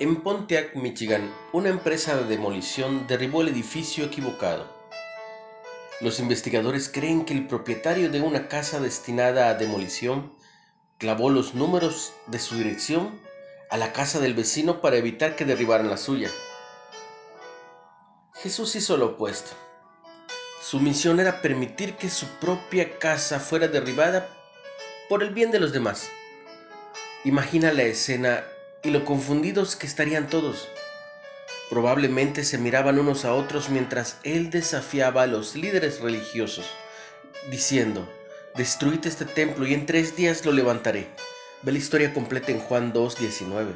En Pontiac, Michigan, una empresa de demolición derribó el edificio equivocado. Los investigadores creen que el propietario de una casa destinada a demolición clavó los números de su dirección a la casa del vecino para evitar que derribaran la suya. Jesús hizo lo opuesto. Su misión era permitir que su propia casa fuera derribada por el bien de los demás. Imagina la escena y lo confundidos que estarían todos. Probablemente se miraban unos a otros mientras él desafiaba a los líderes religiosos, diciendo, destruid este templo y en tres días lo levantaré. Ve la historia completa en Juan 2.19.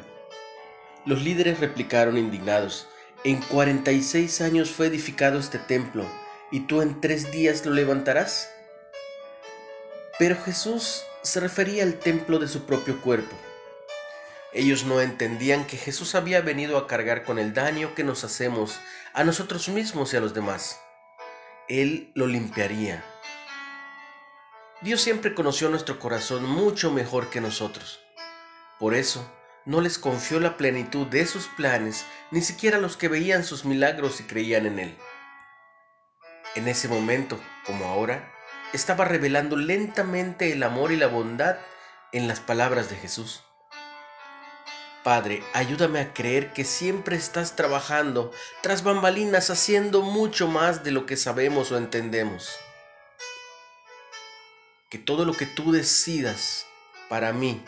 Los líderes replicaron indignados, en 46 años fue edificado este templo, ¿y tú en tres días lo levantarás? Pero Jesús se refería al templo de su propio cuerpo ellos no entendían que Jesús había venido a cargar con el daño que nos hacemos a nosotros mismos y a los demás. Él lo limpiaría. Dios siempre conoció nuestro corazón mucho mejor que nosotros. Por eso, no les confió la plenitud de sus planes, ni siquiera los que veían sus milagros y creían en Él. En ese momento, como ahora, estaba revelando lentamente el amor y la bondad en las palabras de Jesús. Padre, ayúdame a creer que siempre estás trabajando tras bambalinas haciendo mucho más de lo que sabemos o entendemos. Que todo lo que tú decidas para mí,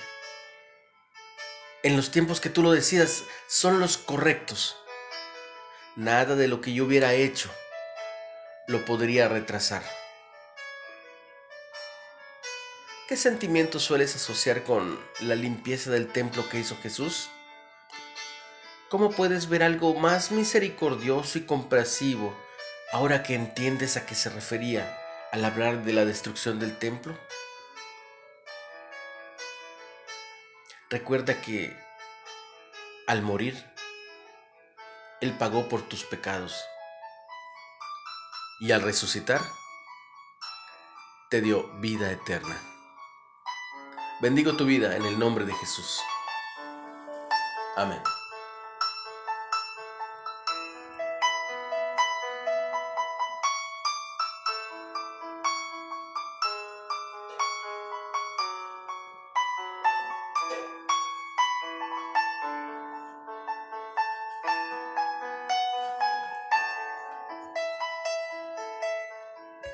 en los tiempos que tú lo decidas, son los correctos. Nada de lo que yo hubiera hecho lo podría retrasar. ¿Qué sentimientos sueles asociar con la limpieza del templo que hizo Jesús? ¿Cómo puedes ver algo más misericordioso y compasivo ahora que entiendes a qué se refería al hablar de la destrucción del templo? Recuerda que al morir, Él pagó por tus pecados y al resucitar, te dio vida eterna. Bendigo tu vida en el nombre de Jesús. Amén.